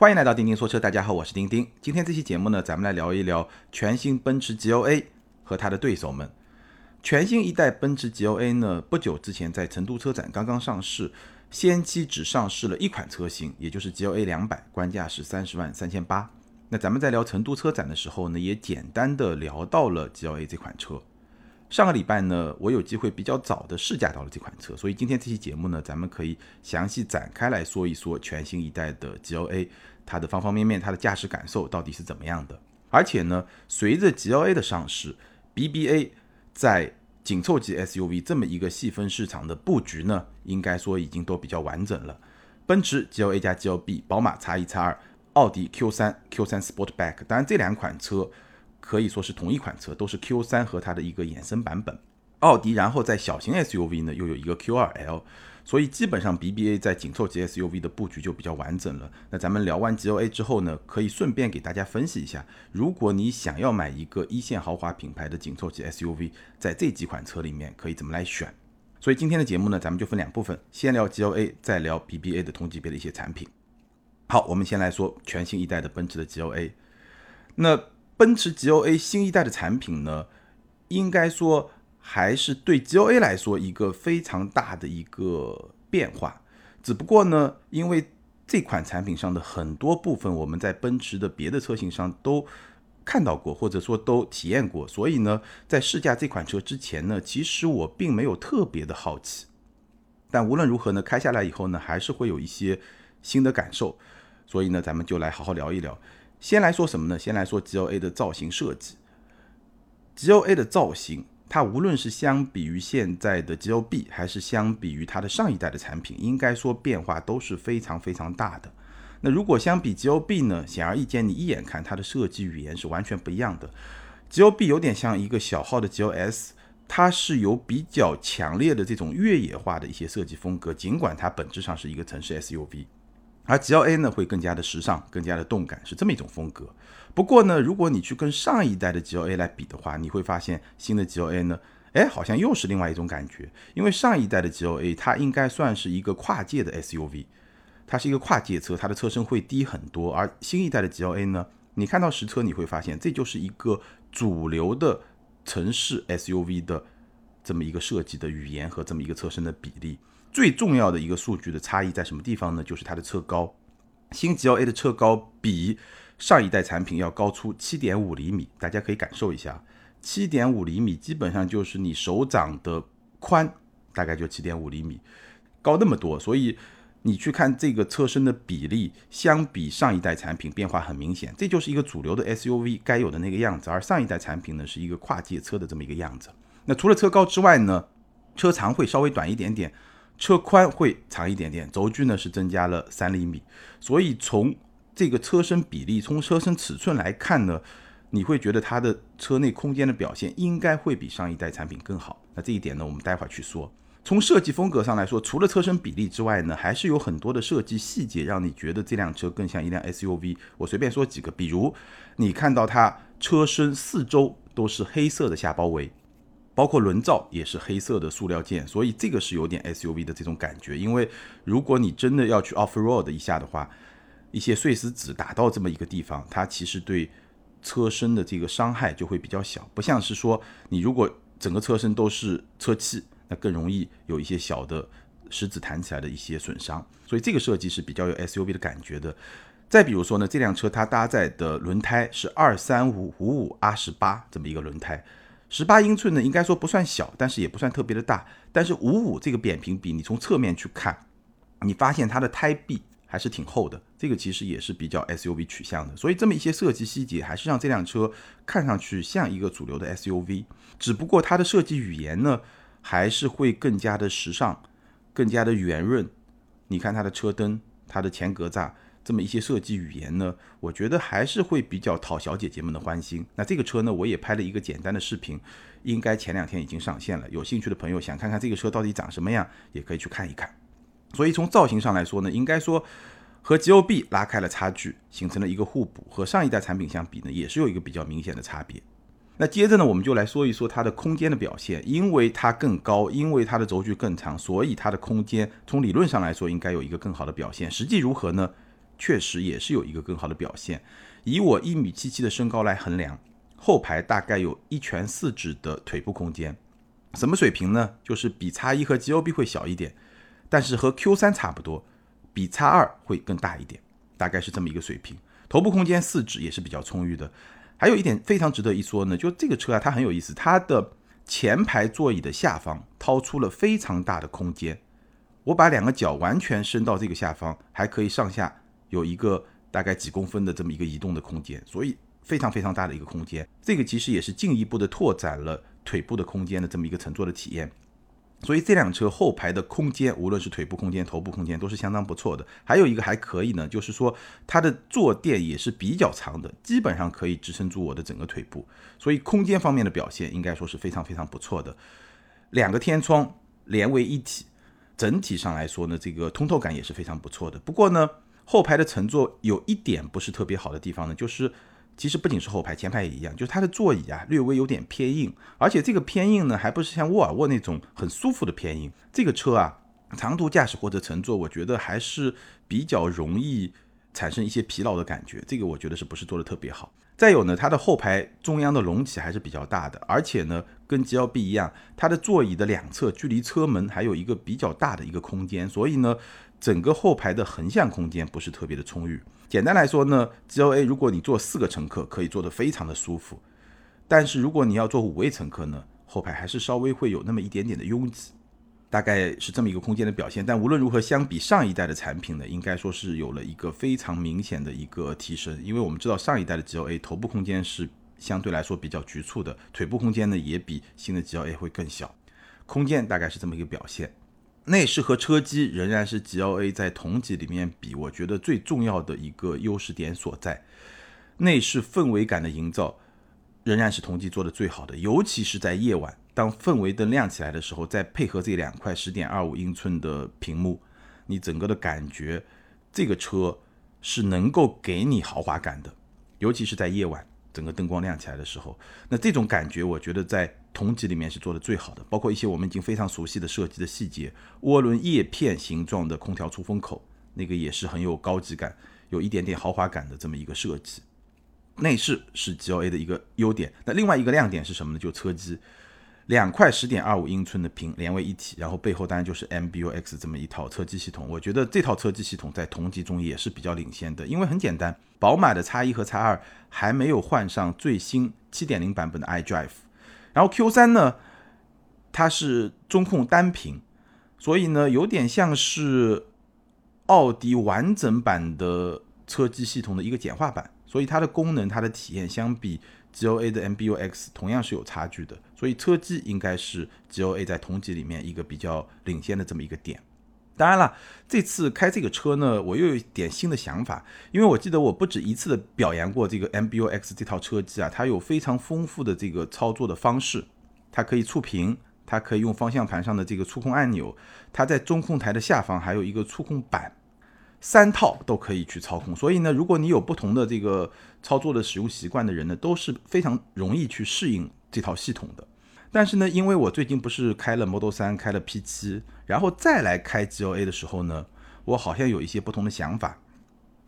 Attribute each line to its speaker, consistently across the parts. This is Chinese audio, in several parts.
Speaker 1: 欢迎来到钉钉说车，大家好，我是钉钉。今天这期节目呢，咱们来聊一聊全新奔驰 GLA 和它的对手们。全新一代奔驰 GLA 呢，不久之前在成都车展刚刚上市，先期只上市了一款车型，也就是 GLA 两百，官价是三十万三千八。那咱们在聊成都车展的时候呢，也简单的聊到了 GLA 这款车。上个礼拜呢，我有机会比较早的试驾到了这款车，所以今天这期节目呢，咱们可以详细展开来说一说全新一代的 GLA，它的方方面面，它的驾驶感受到底是怎么样的。而且呢，随着 GLA 的上市，BBA 在紧凑级 SUV 这么一个细分市场的布局呢，应该说已经都比较完整了。奔驰 GLA 加 GLB，宝马 X1、X2，奥迪 Q3、Q3 Sportback，当然这两款车。可以说是同一款车，都是 Q3 和它的一个衍生版本。奥迪，然后在小型 SUV 呢又有一个 Q2L，所以基本上 BBA 在紧凑级 SUV 的布局就比较完整了。那咱们聊完 GLA 之后呢，可以顺便给大家分析一下，如果你想要买一个一线豪华品牌的紧凑级 SUV，在这几款车里面可以怎么来选？所以今天的节目呢，咱们就分两部分，先聊 GLA，再聊 BBA 的同级别的一些产品。好，我们先来说全新一代的奔驰的 GLA，那。奔驰 GLA 新一代的产品呢，应该说还是对 GLA 来说一个非常大的一个变化。只不过呢，因为这款产品上的很多部分我们在奔驰的别的车型上都看到过，或者说都体验过，所以呢，在试驾这款车之前呢，其实我并没有特别的好奇。但无论如何呢，开下来以后呢，还是会有一些新的感受。所以呢，咱们就来好好聊一聊。先来说什么呢？先来说 GLA 的造型设计。GLA 的造型，它无论是相比于现在的 GLB，还是相比于它的上一代的产品，应该说变化都是非常非常大的。那如果相比 GLB 呢？显而易见，你一眼看它的设计语言是完全不一样的。GLB 有点像一个小号的 GLS，它是有比较强烈的这种越野化的一些设计风格，尽管它本质上是一个城市 SUV。而 GLA 呢会更加的时尚，更加的动感，是这么一种风格。不过呢，如果你去跟上一代的 GLA 来比的话，你会发现新的 GLA 呢，哎，好像又是另外一种感觉。因为上一代的 GLA 它应该算是一个跨界的 SUV，它是一个跨界车，它的车身会低很多。而新一代的 GLA 呢，你看到实车你会发现，这就是一个主流的城市 SUV 的这么一个设计的语言和这么一个车身的比例。最重要的一个数据的差异在什么地方呢？就是它的车高，新 GLA 的车高比上一代产品要高出七点五厘米，大家可以感受一下，七点五厘米基本上就是你手掌的宽，大概就七点五厘米，高那么多，所以你去看这个车身的比例，相比上一代产品变化很明显，这就是一个主流的 SUV 该有的那个样子，而上一代产品呢是一个跨界车的这么一个样子。那除了车高之外呢，车长会稍微短一点点。车宽会长一点点，轴距呢是增加了三厘米，所以从这个车身比例、从车身尺寸来看呢，你会觉得它的车内空间的表现应该会比上一代产品更好。那这一点呢，我们待会儿去说。从设计风格上来说，除了车身比例之外呢，还是有很多的设计细节让你觉得这辆车更像一辆 SUV。我随便说几个，比如你看到它车身四周都是黑色的下包围。包括轮罩也是黑色的塑料件，所以这个是有点 SUV 的这种感觉。因为如果你真的要去 off road 一下的话，一些碎石子打到这么一个地方，它其实对车身的这个伤害就会比较小，不像是说你如果整个车身都是车漆，那更容易有一些小的石子弹起来的一些损伤。所以这个设计是比较有 SUV 的感觉的。再比如说呢，这辆车它搭载的轮胎是二三五五五 R 十八这么一个轮胎。十八英寸呢，应该说不算小，但是也不算特别的大。但是五五这个扁平比，你从侧面去看，你发现它的胎壁还是挺厚的。这个其实也是比较 SUV 取向的。所以这么一些设计细节，还是让这辆车看上去像一个主流的 SUV。只不过它的设计语言呢，还是会更加的时尚，更加的圆润。你看它的车灯，它的前格栅。这么一些设计语言呢，我觉得还是会比较讨小姐姐们的欢心。那这个车呢，我也拍了一个简单的视频，应该前两天已经上线了。有兴趣的朋友想看看这个车到底长什么样，也可以去看一看。所以从造型上来说呢，应该说和 GOB 拉开了差距，形成了一个互补。和上一代产品相比呢，也是有一个比较明显的差别。那接着呢，我们就来说一说它的空间的表现。因为它更高，因为它的轴距更长，所以它的空间从理论上来说应该有一个更好的表现。实际如何呢？确实也是有一个更好的表现。以我一米七七的身高来衡量，后排大概有一拳四指的腿部空间，什么水平呢？就是比叉一和 G O B 会小一点，但是和 Q 三差不多，比叉二会更大一点，大概是这么一个水平。头部空间四指也是比较充裕的。还有一点非常值得一说呢，就这个车啊，它很有意思，它的前排座椅的下方掏出了非常大的空间。我把两个脚完全伸到这个下方，还可以上下有一个大概几公分的这么一个移动的空间，所以非常非常大的一个空间。这个其实也是进一步的拓展了腿部的空间的这么一个乘坐的体验。所以这辆车后排的空间，无论是腿部空间、头部空间，都是相当不错的。还有一个还可以呢，就是说它的坐垫也是比较长的，基本上可以支撑住我的整个腿部。所以空间方面的表现应该说是非常非常不错的。两个天窗连为一体。整体上来说呢，这个通透感也是非常不错的。不过呢，后排的乘坐有一点不是特别好的地方呢，就是其实不仅是后排，前排也一样，就是它的座椅啊略微有点偏硬，而且这个偏硬呢还不是像沃尔沃那种很舒服的偏硬。这个车啊，长途驾驶或者乘坐，我觉得还是比较容易产生一些疲劳的感觉。这个我觉得是不是做的特别好？再有呢，它的后排中央的隆起还是比较大的，而且呢，跟 G L B 一样，它的座椅的两侧距离车门还有一个比较大的一个空间，所以呢，整个后排的横向空间不是特别的充裕。简单来说呢，G L A 如果你坐四个乘客，可以坐得非常的舒服，但是如果你要坐五位乘客呢，后排还是稍微会有那么一点点的拥挤。大概是这么一个空间的表现，但无论如何，相比上一代的产品呢，应该说是有了一个非常明显的一个提升。因为我们知道上一代的 G L A 头部空间是相对来说比较局促的，腿部空间呢也比新的 G L A 会更小，空间大概是这么一个表现。内饰和车机仍然是 G L A 在同级里面比我觉得最重要的一个优势点所在，内饰氛围感的营造仍然是同级做的最好的，尤其是在夜晚。当氛围灯亮起来的时候，再配合这两块十点二五英寸的屏幕，你整个的感觉，这个车是能够给你豪华感的。尤其是在夜晚，整个灯光亮起来的时候，那这种感觉，我觉得在同级里面是做的最好的。包括一些我们已经非常熟悉的设计的细节，涡轮叶片形状的空调出风口，那个也是很有高级感，有一点点豪华感的这么一个设计。内饰是 G L A 的一个优点，那另外一个亮点是什么呢？就车机。两块十点二五英寸的屏连为一体，然后背后当然就是 MBUX 这么一套车机系统。我觉得这套车机系统在同级中也是比较领先的，因为很简单，宝马的 X 一和 X 二还没有换上最新七点零版本的 iDrive，然后 Q 三呢，它是中控单屏，所以呢有点像是奥迪完整版的车机系统的一个简化版，所以它的功能、它的体验相比。G O A 的 M B U X 同样是有差距的，所以车机应该是 G O A 在同级里面一个比较领先的这么一个点。当然了，这次开这个车呢，我又有一点新的想法，因为我记得我不止一次的表扬过这个 M B U X 这套车机啊，它有非常丰富的这个操作的方式，它可以触屏，它可以用方向盘上的这个触控按钮，它在中控台的下方还有一个触控板。三套都可以去操控，所以呢，如果你有不同的这个操作的使用习惯的人呢，都是非常容易去适应这套系统的。但是呢，因为我最近不是开了 Model 3，开了 P7，然后再来开 G L A 的时候呢，我好像有一些不同的想法。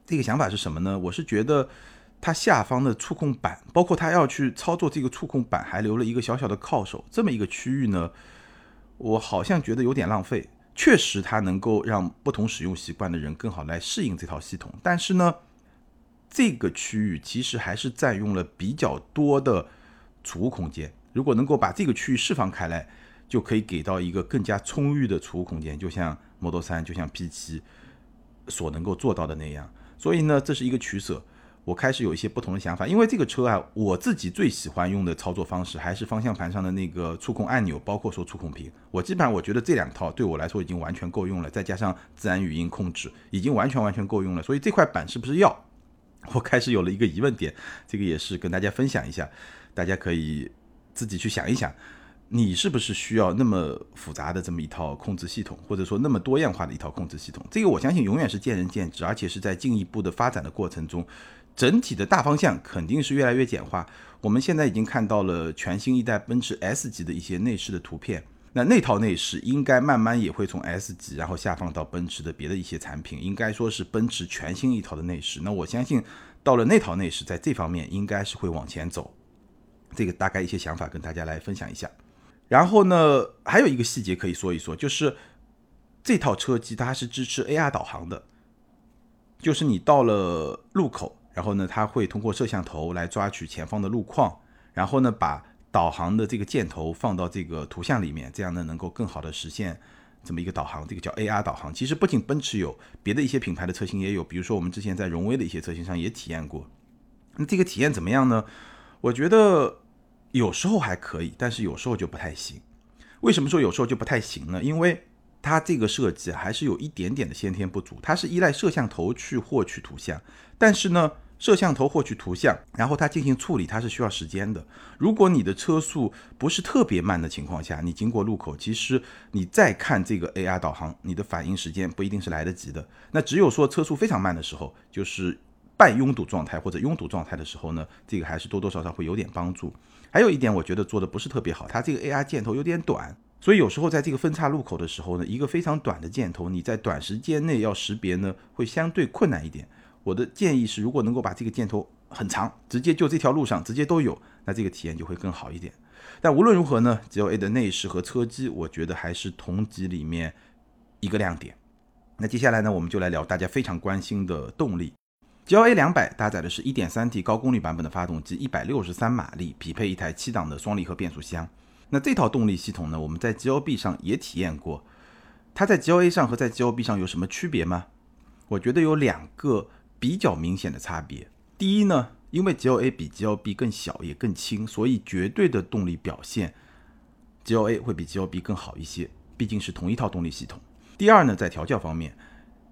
Speaker 1: 这个想法是什么呢？我是觉得它下方的触控板，包括它要去操作这个触控板，还留了一个小小的靠手这么一个区域呢，我好像觉得有点浪费。确实，它能够让不同使用习惯的人更好来适应这套系统。但是呢，这个区域其实还是占用了比较多的储物空间。如果能够把这个区域释放开来，就可以给到一个更加充裕的储物空间，就像 Model 3、就像 P7 所能够做到的那样。所以呢，这是一个取舍。我开始有一些不同的想法，因为这个车啊，我自己最喜欢用的操作方式还是方向盘上的那个触控按钮，包括说触控屏。我基本上我觉得这两套对我来说已经完全够用了，再加上自然语音控制，已经完全完全够用了。所以这块板是不是要？我开始有了一个疑问点，这个也是跟大家分享一下，大家可以自己去想一想，你是不是需要那么复杂的这么一套控制系统，或者说那么多样化的一套控制系统？这个我相信永远是见仁见智，而且是在进一步的发展的过程中。整体的大方向肯定是越来越简化。我们现在已经看到了全新一代奔驰 S 级的一些内饰的图片，那那套内饰应该慢慢也会从 S 级，然后下放到奔驰的别的一些产品，应该说是奔驰全新一套的内饰。那我相信到了那套内饰，在这方面应该是会往前走。这个大概一些想法跟大家来分享一下。然后呢，还有一个细节可以说一说，就是这套车机它是支持 AR 导航的，就是你到了路口，然后呢，它会通过摄像头来抓取前方的路况，然后呢，把导航的这个箭头放到这个图像里面，这样呢，能够更好的实现这么一个导航。这个叫 AR 导航。其实不仅奔驰有，别的一些品牌的车型也有，比如说我们之前在荣威的一些车型上也体验过。那这个体验怎么样呢？我觉得。有时候还可以，但是有时候就不太行。为什么说有时候就不太行呢？因为它这个设计还是有一点点的先天不足。它是依赖摄像头去获取图像，但是呢，摄像头获取图像，然后它进行处理，它是需要时间的。如果你的车速不是特别慢的情况下，你经过路口，其实你再看这个 AR 导航，你的反应时间不一定是来得及的。那只有说车速非常慢的时候，就是半拥堵状态或者拥堵状态的时候呢，这个还是多多少少会有点帮助。还有一点，我觉得做的不是特别好，它这个 AR 箭头有点短，所以有时候在这个分叉路口的时候呢，一个非常短的箭头，你在短时间内要识别呢，会相对困难一点。我的建议是，如果能够把这个箭头很长，直接就这条路上直接都有，那这个体验就会更好一点。但无论如何呢，GLA 的内饰和车机，我觉得还是同级里面一个亮点。那接下来呢，我们就来聊大家非常关心的动力。G L A 两百搭载的是一点三 T 高功率版本的发动机，一百六十三马力，匹配一台七档的双离合变速箱。那这套动力系统呢，我们在 G L B 上也体验过。它在 G L A 上和在 G L B 上有什么区别吗？我觉得有两个比较明显的差别。第一呢，因为 G L A 比 G L B 更小也更轻，所以绝对的动力表现 G L A 会比 G L B 更好一些，毕竟是同一套动力系统。第二呢，在调教方面。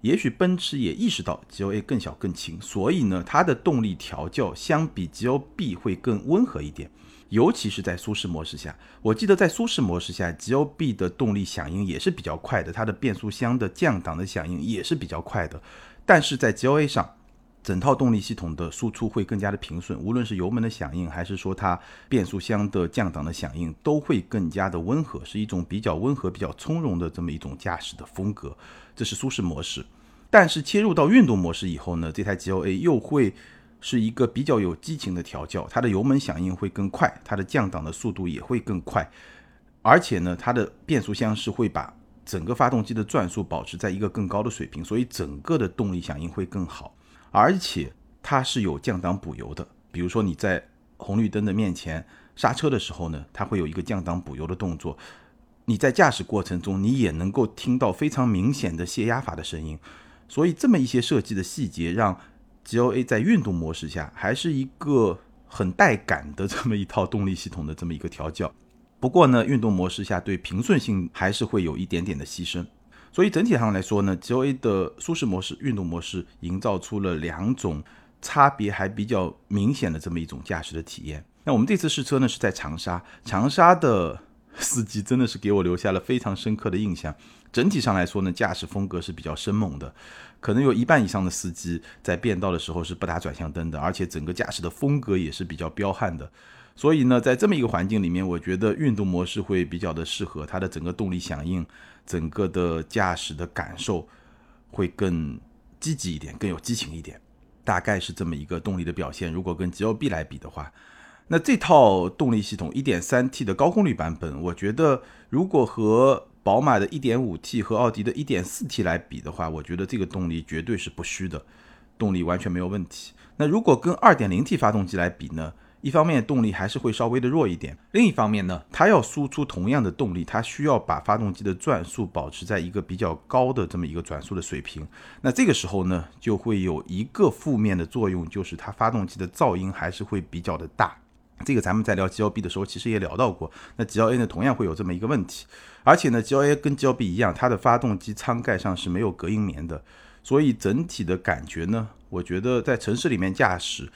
Speaker 1: 也许奔驰也意识到 G L A 更小更轻，所以呢，它的动力调教相比 G L B 会更温和一点，尤其是在舒适模式下。我记得在舒适模式下，G L B 的动力响应也是比较快的，它的变速箱的降档的响应也是比较快的。但是在 G L A 上，整套动力系统的输出会更加的平顺，无论是油门的响应，还是说它变速箱的降档的响应，都会更加的温和，是一种比较温和、比较从容的这么一种驾驶的风格。这是舒适模式，但是切入到运动模式以后呢，这台 G L A 又会是一个比较有激情的调教，它的油门响应会更快，它的降档的速度也会更快，而且呢，它的变速箱是会把整个发动机的转速保持在一个更高的水平，所以整个的动力响应会更好，而且它是有降档补油的，比如说你在红绿灯的面前刹车的时候呢，它会有一个降档补油的动作。你在驾驶过程中，你也能够听到非常明显的泄压阀的声音，所以这么一些设计的细节，让 G L A 在运动模式下还是一个很带感的这么一套动力系统的这么一个调教。不过呢，运动模式下对平顺性还是会有一点点的牺牲。所以整体上来说呢，G O A 的舒适模式、运动模式营造出了两种差别还比较明显的这么一种驾驶的体验。那我们这次试车呢是在长沙，长沙的。司机真的是给我留下了非常深刻的印象。整体上来说呢，驾驶风格是比较生猛的，可能有一半以上的司机在变道的时候是不打转向灯的，而且整个驾驶的风格也是比较彪悍的。所以呢，在这么一个环境里面，我觉得运动模式会比较的适合，它的整个动力响应、整个的驾驶的感受会更积极一点，更有激情一点。大概是这么一个动力的表现。如果跟 G L B 来比的话。那这套动力系统 1.3T 的高功率版本，我觉得如果和宝马的 1.5T 和奥迪的 1.4T 来比的话，我觉得这个动力绝对是不虚的，动力完全没有问题。那如果跟 2.0T 发动机来比呢？一方面动力还是会稍微的弱一点，另一方面呢，它要输出同样的动力，它需要把发动机的转速保持在一个比较高的这么一个转速的水平。那这个时候呢，就会有一个负面的作用，就是它发动机的噪音还是会比较的大。这个咱们在聊 G L B 的时候，其实也聊到过。那 G L A 呢，同样会有这么一个问题。而且呢，G L A 跟 G L B 一样，它的发动机舱盖上是没有隔音棉的，所以整体的感觉呢，我觉得在城市里面驾驶，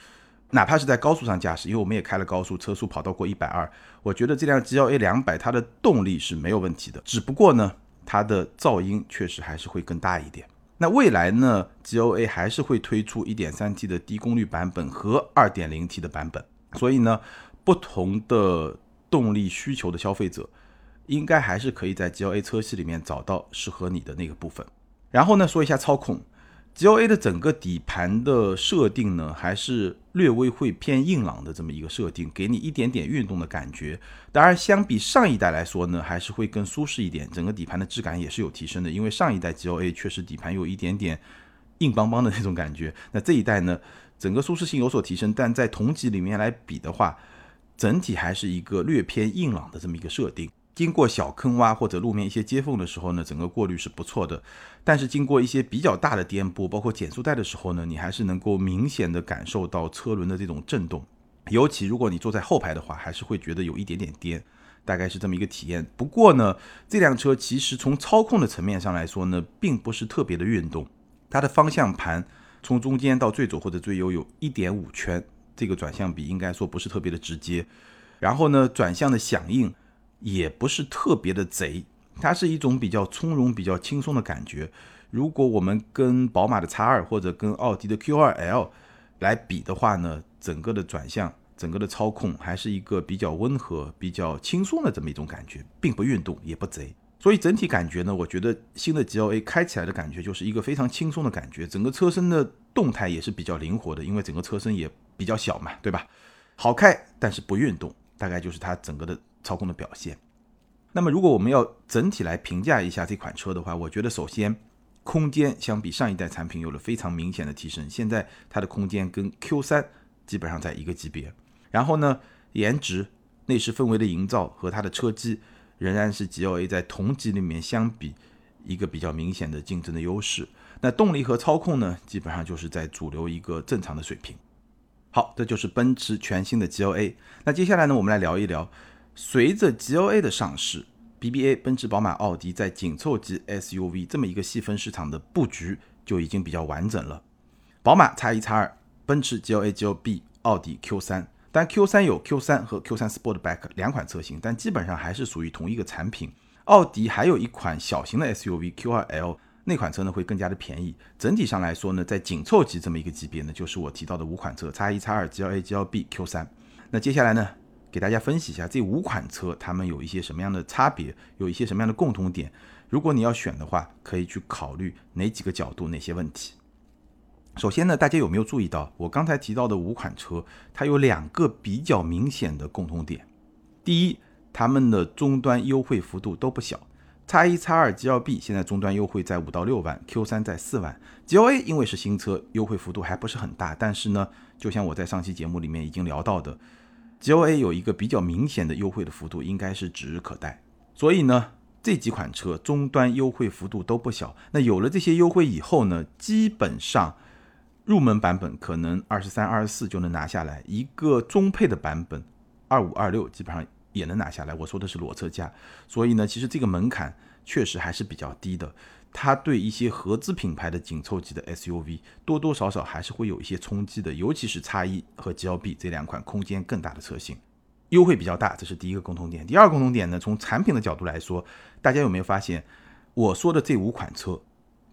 Speaker 1: 哪怕是在高速上驾驶，因为我们也开了高速，车速跑到过一百二，我觉得这辆 G L A 两百它的动力是没有问题的。只不过呢，它的噪音确实还是会更大一点。那未来呢，G L A 还是会推出 1.3T 的低功率版本和 2.0T 的版本。所以呢，不同的动力需求的消费者，应该还是可以在 GLA 车系里面找到适合你的那个部分。然后呢，说一下操控。GLA 的整个底盘的设定呢，还是略微会偏硬朗的这么一个设定，给你一点点运动的感觉。当然，相比上一代来说呢，还是会更舒适一点，整个底盘的质感也是有提升的。因为上一代 GLA 确实底盘有一点点硬邦邦的那种感觉，那这一代呢，整个舒适性有所提升，但在同级里面来比的话，整体还是一个略偏硬朗的这么一个设定。经过小坑洼或者路面一些接缝的时候呢，整个过滤是不错的。但是经过一些比较大的颠簸，包括减速带的时候呢，你还是能够明显的感受到车轮的这种震动。尤其如果你坐在后排的话，还是会觉得有一点点颠，大概是这么一个体验。不过呢，这辆车其实从操控的层面上来说呢，并不是特别的运动。它的方向盘从中间到最左或者最右有一点五圈，这个转向比应该说不是特别的直接。然后呢，转向的响应。也不是特别的贼，它是一种比较从容、比较轻松的感觉。如果我们跟宝马的 X 二或者跟奥迪的 Q 二 L 来比的话呢，整个的转向、整个的操控还是一个比较温和、比较轻松的这么一种感觉，并不运动，也不贼。所以整体感觉呢，我觉得新的 GLA 开起来的感觉就是一个非常轻松的感觉，整个车身的动态也是比较灵活的，因为整个车身也比较小嘛，对吧？好开，但是不运动，大概就是它整个的。操控的表现。那么，如果我们要整体来评价一下这款车的话，我觉得首先空间相比上一代产品有了非常明显的提升。现在它的空间跟 Q3 基本上在一个级别。然后呢，颜值、内饰氛围的营造和它的车机仍然是 GLA 在同级里面相比一个比较明显的竞争的优势。那动力和操控呢，基本上就是在主流一个正常的水平。好，这就是奔驰全新的 GLA。那接下来呢，我们来聊一聊。随着 GLA 的上市，BBA、奔驰、宝马、奥迪在紧凑级 SUV 这么一个细分市场的布局就已经比较完整了。宝马 X1、X2，奔驰 GLA、GLB，奥迪 Q3。但 Q3 有 Q3 和 Q3 Sportback 两款车型，但基本上还是属于同一个产品。奥迪还有一款小型的 SUV Q2L，那款车呢会更加的便宜。整体上来说呢，在紧凑级这么一个级别呢，就是我提到的五款车：X1、X2、GLA、GLB、Q3。那接下来呢？给大家分析一下这五款车，它们有一些什么样的差别，有一些什么样的共同点。如果你要选的话，可以去考虑哪几个角度，哪些问题。首先呢，大家有没有注意到我刚才提到的五款车，它有两个比较明显的共同点。第一，它们的终端优惠幅度都不小。叉一、叉二、G L B 现在终端优惠在五到六万，Q 三在四万，G L A 因为是新车，优惠幅度还不是很大。但是呢，就像我在上期节目里面已经聊到的。GLA 有一个比较明显的优惠的幅度，应该是指日可待。所以呢，这几款车终端优惠幅度都不小。那有了这些优惠以后呢，基本上入门版本可能二十三、二十四就能拿下来，一个中配的版本二五、二六基本上也能拿下来。我说的是裸车价。所以呢，其实这个门槛确实还是比较低的。它对一些合资品牌的紧凑级的 SUV 多多少少还是会有一些冲击的，尤其是叉一和 GLB 这两款空间更大的车型，优惠比较大，这是第一个共同点。第二个共同点呢，从产品的角度来说，大家有没有发现，我说的这五款车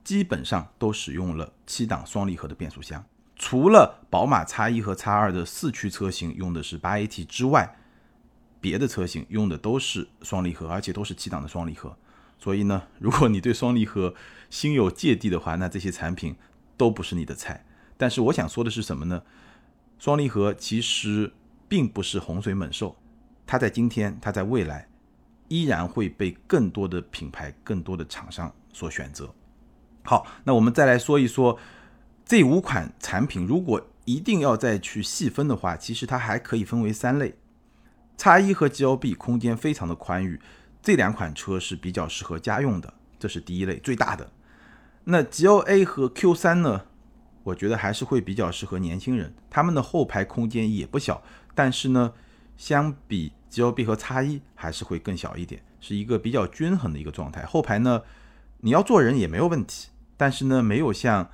Speaker 1: 基本上都使用了七档双离合的变速箱，除了宝马叉一和叉二的四驱车型用的是八 AT 之外，别的车型用的都是双离合，而且都是七档的双离合。所以呢，如果你对双离合心有芥蒂的话，那这些产品都不是你的菜。但是我想说的是什么呢？双离合其实并不是洪水猛兽，它在今天，它在未来依然会被更多的品牌、更多的厂商所选择。好，那我们再来说一说这五款产品，如果一定要再去细分的话，其实它还可以分为三类。叉一和 G L B 空间非常的宽裕。这两款车是比较适合家用的，这是第一类最大的。那 GLA 和 Q3 呢？我觉得还是会比较适合年轻人，他们的后排空间也不小，但是呢，相比 GLB 和 X1 还是会更小一点，是一个比较均衡的一个状态。后排呢，你要坐人也没有问题，但是呢，没有像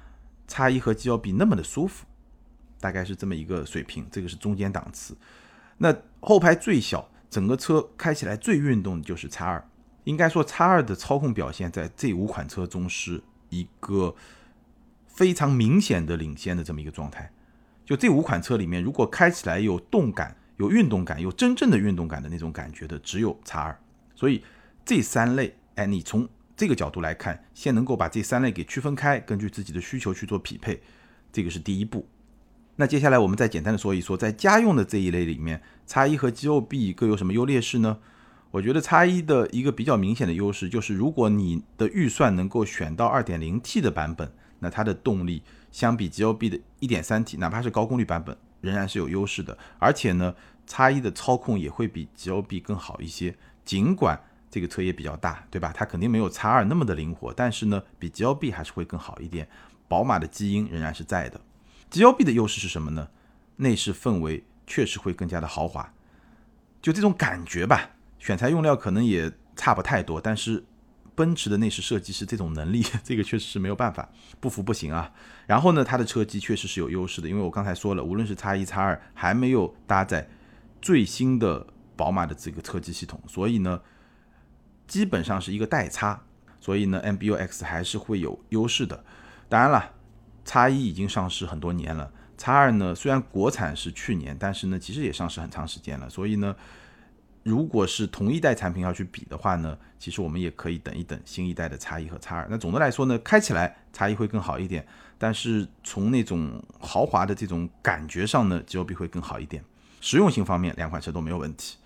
Speaker 1: X1 和 GLB 那么的舒服，大概是这么一个水平。这个是中间档次。那后排最小。整个车开起来最运动的就是叉二，应该说叉二的操控表现在这五款车中是一个非常明显的领先的这么一个状态。就这五款车里面，如果开起来有动感、有运动感、有真正的运动感的那种感觉的，只有叉二。所以这三类，哎，你从这个角度来看，先能够把这三类给区分开，根据自己的需求去做匹配，这个是第一步。那接下来我们再简单的说一说，在家用的这一类里面，叉一和 G O B 各有什么优劣势呢？我觉得叉一的一个比较明显的优势就是，如果你的预算能够选到 2.0T 的版本，那它的动力相比 G O B 的 1.3T，哪怕是高功率版本，仍然是有优势的。而且呢，叉一的操控也会比 G O B 更好一些。尽管这个车也比较大，对吧？它肯定没有叉二那么的灵活，但是呢，比 G L B 还是会更好一点。宝马的基因仍然是在的。G L B 的优势是什么呢？内饰氛围确实会更加的豪华，就这种感觉吧。选材用料可能也差不太多，但是奔驰的内饰设计师这种能力，这个确实是没有办法，不服不行啊。然后呢，它的车机确实是有优势的，因为我刚才说了，无论是叉一、叉二，还没有搭载最新的。宝马的这个车机系统，所以呢，基本上是一个代差，所以呢，MBUX 还是会有优势的。当然了，叉一已经上市很多年了，叉二呢虽然国产是去年，但是呢其实也上市很长时间了。所以呢，如果是同一代产品要去比的话呢，其实我们也可以等一等新一代的叉一和叉二。那总的来说呢，开起来叉一会更好一点，但是从那种豪华的这种感觉上呢，G O B 会更好一点。实用性方面，两款车都没有问题。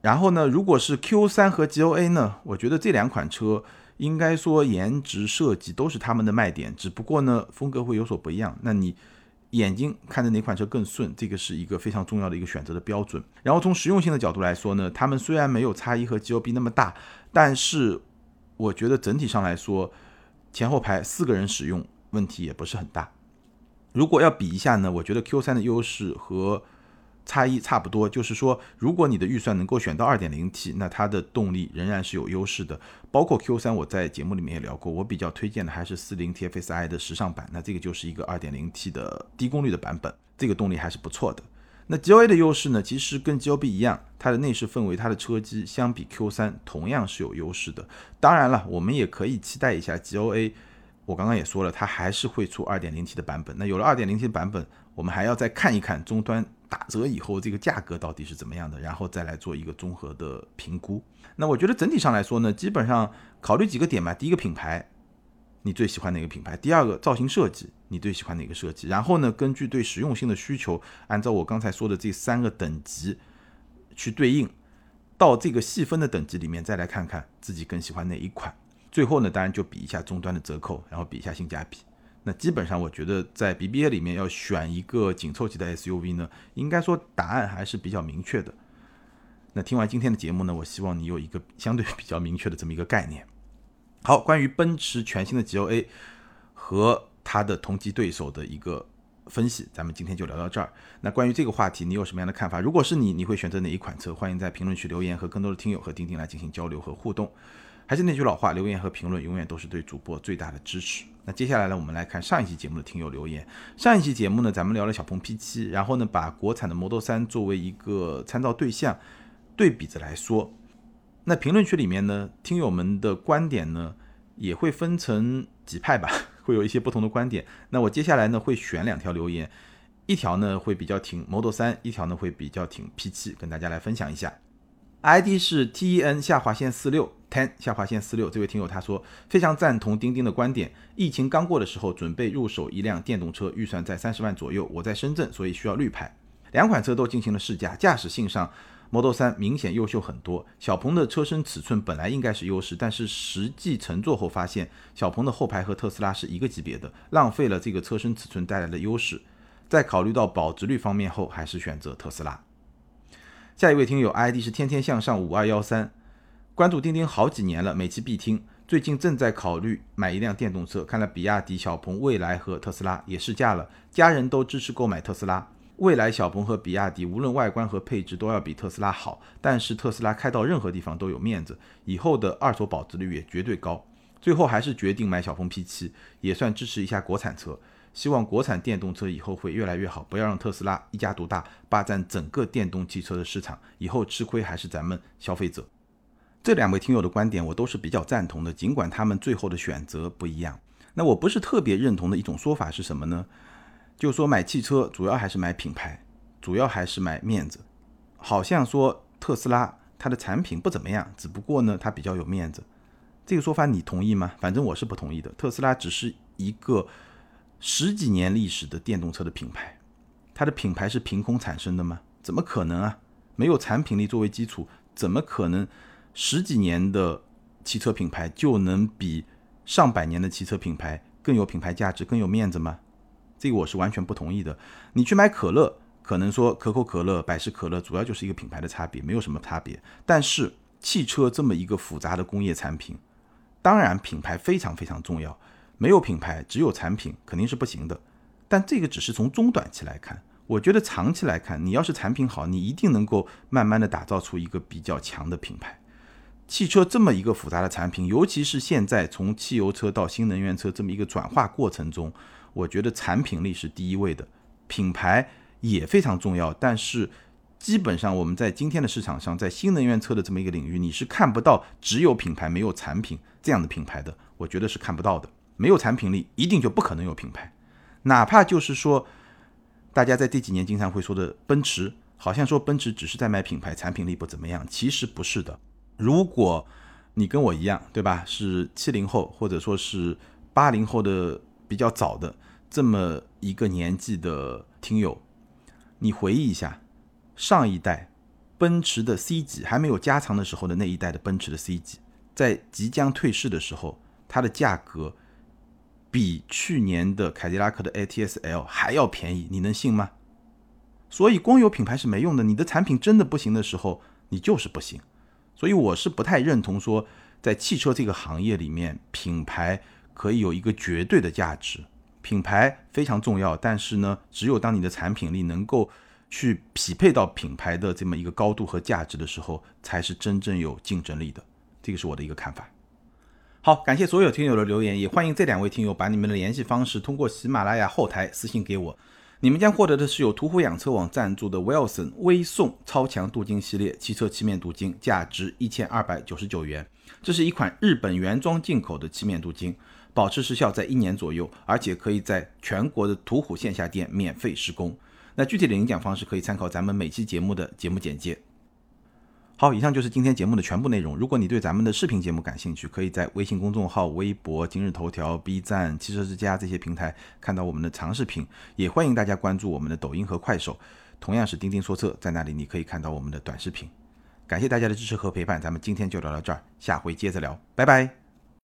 Speaker 1: 然后呢，如果是 Q3 和 GOA 呢，我觉得这两款车应该说颜值设计都是他们的卖点，只不过呢风格会有所不一样。那你眼睛看着哪款车更顺，这个是一个非常重要的一个选择的标准。然后从实用性的角度来说呢，他们虽然没有叉一和 GOB 那么大，但是我觉得整体上来说，前后排四个人使用问题也不是很大。如果要比一下呢，我觉得 Q 三的优势和差异差不多，就是说，如果你的预算能够选到 2.0T，那它的动力仍然是有优势的。包括 Q3，我在节目里面也聊过，我比较推荐的还是 40TFSI 的时尚版，那这个就是一个 2.0T 的低功率的版本，这个动力还是不错的。那 GOA 的优势呢，其实跟 GOB 一样，它的内饰氛围、它的车机相比 Q3 同样是有优势的。当然了，我们也可以期待一下 GOA，我刚刚也说了，它还是会出 2.0T 的版本。那有了 2.0T 的版本，我们还要再看一看终端。打折以后这个价格到底是怎么样的，然后再来做一个综合的评估。那我觉得整体上来说呢，基本上考虑几个点吧。第一个品牌，你最喜欢哪个品牌？第二个造型设计，你最喜欢哪个设计？然后呢，根据对实用性的需求，按照我刚才说的这三个等级去对应，到这个细分的等级里面再来看看自己更喜欢哪一款。最后呢，当然就比一下终端的折扣，然后比一下性价比。那基本上，我觉得在 BBA 里面要选一个紧凑级的 SUV 呢，应该说答案还是比较明确的。那听完今天的节目呢，我希望你有一个相对比较明确的这么一个概念。好，关于奔驰全新的 GLA 和它的同级对手的一个分析，咱们今天就聊到这儿。那关于这个话题，你有什么样的看法？如果是你，你会选择哪一款车？欢迎在评论区留言，和更多的听友和钉钉来进行交流和互动。还是那句老话，留言和评论永远都是对主播最大的支持。那接下来呢，我们来看上一期节目的听友留言。上一期节目呢，咱们聊了小鹏 P7，然后呢，把国产的 Model 3作为一个参照对象，对比着来说。那评论区里面呢，听友们的观点呢，也会分成几派吧，会有一些不同的观点。那我接下来呢，会选两条留言，一条呢会比较挺 Model 3，一条呢会比较挺 P7，跟大家来分享一下。ID 是 T E N 下划线四六 ten 下划线四六，这位听友他说非常赞同钉钉的观点。疫情刚过的时候，准备入手一辆电动车，预算在三十万左右。我在深圳，所以需要绿牌。两款车都进行了试驾，驾驶性上 Model 3明显优秀很多。小鹏的车身尺寸本来应该是优势，但是实际乘坐后发现，小鹏的后排和特斯拉是一个级别的，浪费了这个车身尺寸带来的优势。在考虑到保值率方面后，还是选择特斯拉。下一位听友 ID 是天天向上五二幺三，关注钉钉好几年了，每期必听。最近正在考虑买一辆电动车，看了比亚迪、小鹏、蔚来和特斯拉，也试驾了，家人都支持购买特斯拉。蔚来、小鹏和比亚迪无论外观和配置都要比特斯拉好，但是特斯拉开到任何地方都有面子，以后的二手保值率也绝对高。最后还是决定买小鹏 P7，也算支持一下国产车。希望国产电动车以后会越来越好，不要让特斯拉一家独大，霸占整个电动汽车的市场，以后吃亏还是咱们消费者。这两位听友的观点我都是比较赞同的，尽管他们最后的选择不一样。那我不是特别认同的一种说法是什么呢？就说买汽车主要还是买品牌，主要还是买面子。好像说特斯拉它的产品不怎么样，只不过呢它比较有面子。这个说法你同意吗？反正我是不同意的。特斯拉只是一个十几年历史的电动车的品牌，它的品牌是凭空产生的吗？怎么可能啊？没有产品力作为基础，怎么可能十几年的汽车品牌就能比上百年的汽车品牌更有品牌价值、更有面子吗？这个我是完全不同意的。你去买可乐，可能说可口可乐、百事可乐主要就是一个品牌的差别，没有什么差别。但是汽车这么一个复杂的工业产品，当然，品牌非常非常重要。没有品牌，只有产品肯定是不行的。但这个只是从中短期来看，我觉得长期来看，你要是产品好，你一定能够慢慢的打造出一个比较强的品牌。汽车这么一个复杂的产品，尤其是现在从汽油车到新能源车这么一个转化过程中，我觉得产品力是第一位的，品牌也非常重要。但是。基本上，我们在今天的市场上，在新能源车的这么一个领域，你是看不到只有品牌没有产品这样的品牌的，我觉得是看不到的。没有产品力，一定就不可能有品牌。哪怕就是说，大家在这几年经常会说的奔驰，好像说奔驰只是在卖品牌，产品力不怎么样，其实不是的。如果你跟我一样，对吧？是七零后或者说是八零后的比较早的这么一个年纪的听友，你回忆一下。上一代奔驰的 C 级还没有加长的时候的那一代的奔驰的 C 级，在即将退市的时候，它的价格比去年的凯迪拉克的 ATS L 还要便宜，你能信吗？所以光有品牌是没用的，你的产品真的不行的时候，你就是不行。所以我是不太认同说，在汽车这个行业里面，品牌可以有一个绝对的价值。品牌非常重要，但是呢，只有当你的产品力能够。去匹配到品牌的这么一个高度和价值的时候，才是真正有竞争力的。这个是我的一个看法。好，感谢所有听友的留言，也欢迎这两位听友把你们的联系方式通过喜马拉雅后台私信给我。你们将获得的是由途虎养车网赞助的 Wilson 微送超强镀金系列汽车漆面镀金，价值一千二百九十九元。这是一款日本原装进口的漆面镀金，保持时效在一年左右，而且可以在全国的途虎线下店免费施工。那具体的领奖方式可以参考咱们每期节目的节目简介。好，以上就是今天节目的全部内容。如果你对咱们的视频节目感兴趣，可以在微信公众号、微博、今日头条、B 站、汽车之家这些平台看到我们的长视频。也欢迎大家关注我们的抖音和快手，同样是钉钉说车，在那里你可以看到我们的短视频。感谢大家的支持和陪伴，咱们今天就聊到这儿，下回接着聊，拜拜。